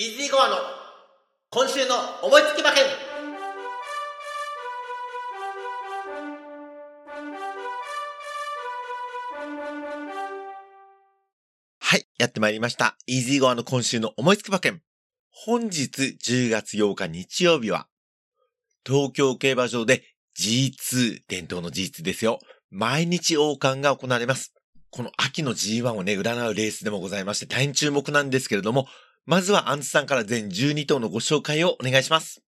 イージーゴアの今週の思いつき馬券はい、やってまいりました。イージーゴアの今週の思いつき馬券。本日10月8日日曜日は、東京競馬場で G2、伝統の G2 ですよ。毎日王冠が行われます。この秋の G1 をね、占うレースでもございまして、大変注目なんですけれども、まずはアンツさんから全12頭のご紹介をお願いします。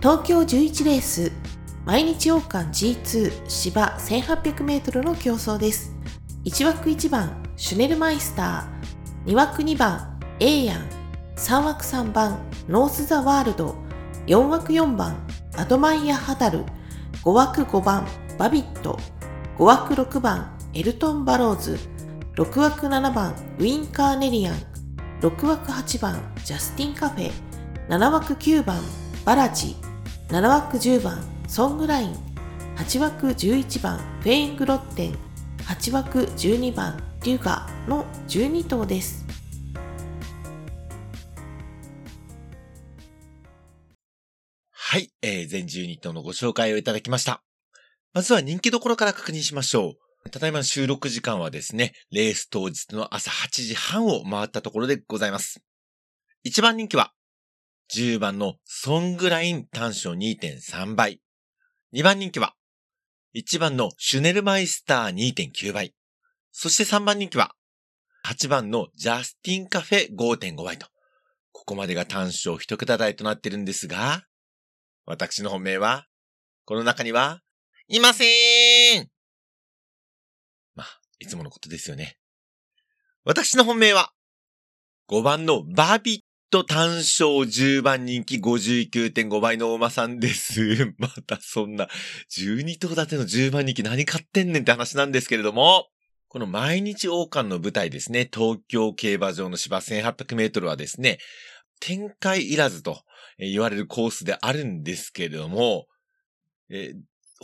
東京11レース毎日王冠 G2 芝 1800m の競争です。1枠1番シュネルマイスター。2枠2番エーヤン。3枠3番ノース・ザ・ワールド。4枠4番アドマイヤ・ハダル。5枠5番バビット。5枠6番エルトン・バローズ。6枠7番ウィン・カーネリアン。6枠8番ジャスティン・カフェ7枠9番バラジ7枠10番ソングライン8枠11番フェーングロッテン8枠12番デュガの12頭ですはい、えー、全12頭のご紹介をいただきました。まずは人気どころから確認しましょう。ただいまの収録時間はですね、レース当日の朝8時半を回ったところでございます。1番人気は、10番のソングライン単勝2.3倍。2番人気は、1番のシュネルマイスター2.9倍。そして3番人気は、8番のジャスティンカフェ5.5倍と。ここまでが単勝一桁台となってるんですが、私の本命は、この中には、いません、いつものことですよね。私の本命は、5番のバビット単勝10番人気59.5倍のお馬さんです。またそんな、12頭立ての10番人気何買ってんねんって話なんですけれども、この毎日王冠の舞台ですね、東京競馬場の芝1800メートルはですね、展開いらずと言われるコースであるんですけれども、え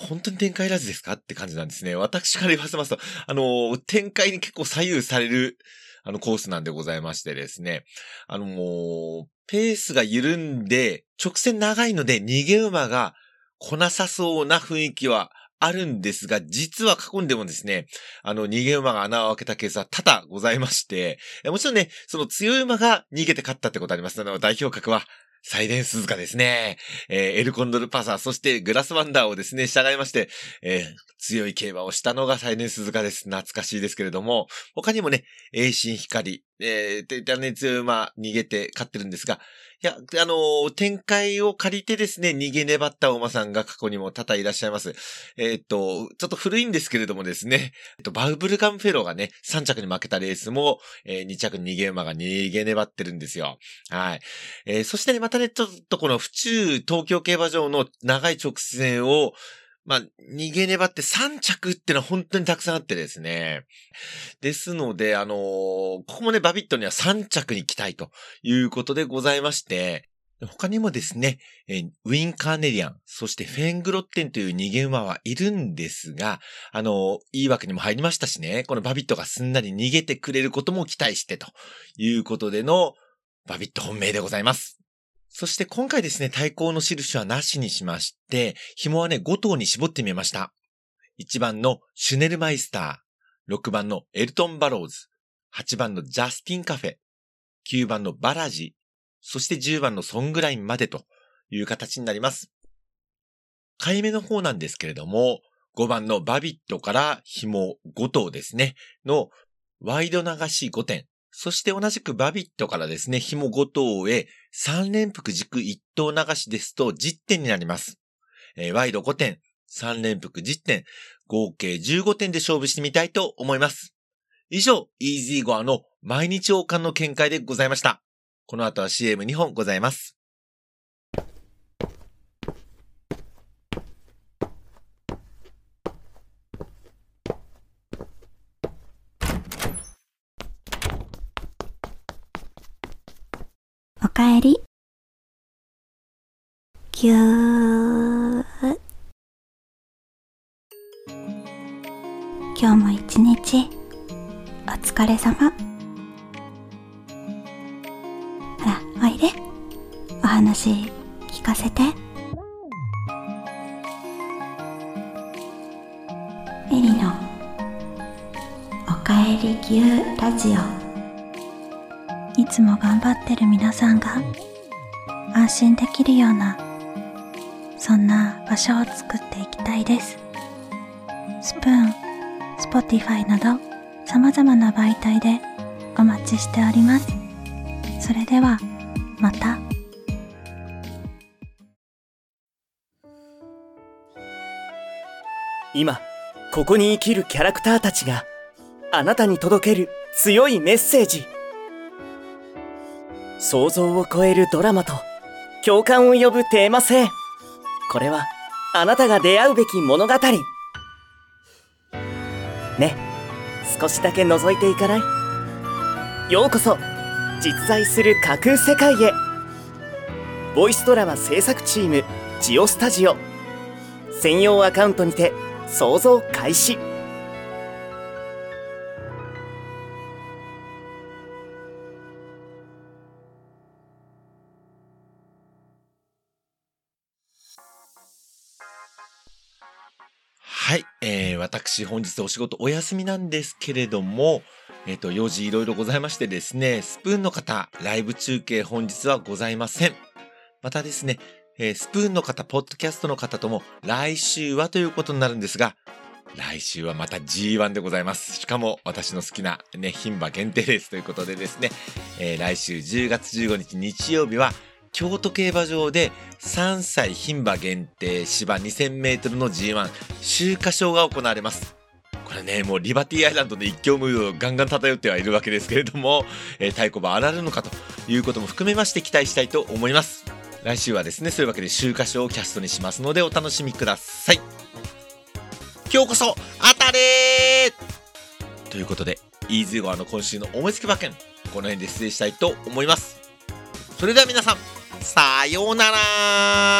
本当に展開いらずですか？って感じなんですね。私から言わせますと、あの、展開に結構左右される、あの、コースなんでございましてですね。あの、もう、ペースが緩んで、直線長いので逃げ馬が来なさそうな雰囲気はあるんですが、実は過去にでもですね、あの、逃げ馬が穴を開けたケースは多々ございまして、もちろんね、その強い馬が逃げて勝ったってことありますので、代表格は、サイレンスズカですね。えーエルコンドルパサー、そしてグラスワンダーをですね、従いまして、えー強い競馬をしたのがサイレンスズカです。懐かしいですけれども、他にもね、栄心光、えー、といったね、強い馬逃げて勝ってるんですが、いや、あのー展開を借りてですね、逃げ粘ったお馬さんが過去にも多々いらっしゃいます。えーっと、ちょっと古いんですけれどもですね、えっと、バウブルガンフェローがね、3着に負けたレースも、え2着に逃げ馬が逃げ粘ってるんですよ。はい。えーそしてね、またね、ちょっとこの府中東京競馬場の長い直線を、まあ、逃げ粘って3着ってのは本当にたくさんあってですね。ですので、あのーここもね、バビットには3着に期待ということでございまして、他にもですね、ウィン・カーネリアン、そしてフェングロッテンという逃げ馬はいるんですが、あのーいい枠にも入りましたしね、このバビットがすんなり逃げてくれることも期待してということでの、バビット本命でございます。そして今回ですね、対抗の印はなしにしまして、紐はね、5頭に絞ってみました。1番のシュネルマイスター、6番のエルトン・バローズ、8番のジャスティン・カフェ、9番のバラジ、そして10番のソングラインまでという形になります。買い目の方なんですけれども、5番のバビットから紐5頭ですね、のワイド流し5点、そして同じくバビットからですね、紐5頭へ3連複軸1頭流しですと10点になります。えーワイド5点、3連複10点、合計15点で勝負してみたいと思います。以上、イージーゴアの毎日王冠の見解でございました。この後は CM2 本ございます。おかえり。ぎゅー。今日も一日、お疲れ様。あ、おいでお話聞かせてエリのおかえり牛ラジオいつも頑張ってる皆さんが安心できるようなそんな場所を作っていきたいです。スプーン、スポティファイなど様々な媒体でお待ちしております。それではまた。今ここに生きるキャラクターたちがあなたに届ける強いメッセージ。想像を超えるドラマと共感を呼ぶテーマ性。これはあなたが出会うべき物語。ね少しだけ覗いていかない？ようこそ実在する架空世界へ。ボイスドラマ制作チームジオスタジオ。専用アカウントにて想像開始。はい、えー、私本日お仕事お休みなんですけれども、えっ、と、用事いろいろございましてですね、スプーンの方、ライブ中継本日はございません。またですね、えースプーンの方、ポッドキャストの方とも来週はということになるんですが、来週はまた G1 でございます。しかも私の好きなね、牝馬限定レースということでですね、えー来週10月15日日曜日は京都競馬場で3歳牝馬限定芝2000メートルの G1 秋華賞が行われます。これね、もうリバティアイランドの一強ムードをガンガン漂ってはいるわけですけれども、えー太鼓判あられるのかということも含めまして期待したいと思います。来週はですね、そういうわけで秋華賞をキャストにしますのでお楽しみください。今日こそ当たれということで、イーズゴアの今週の思いつき馬券、この辺で失礼したいと思います。それでは皆さん、さようなら。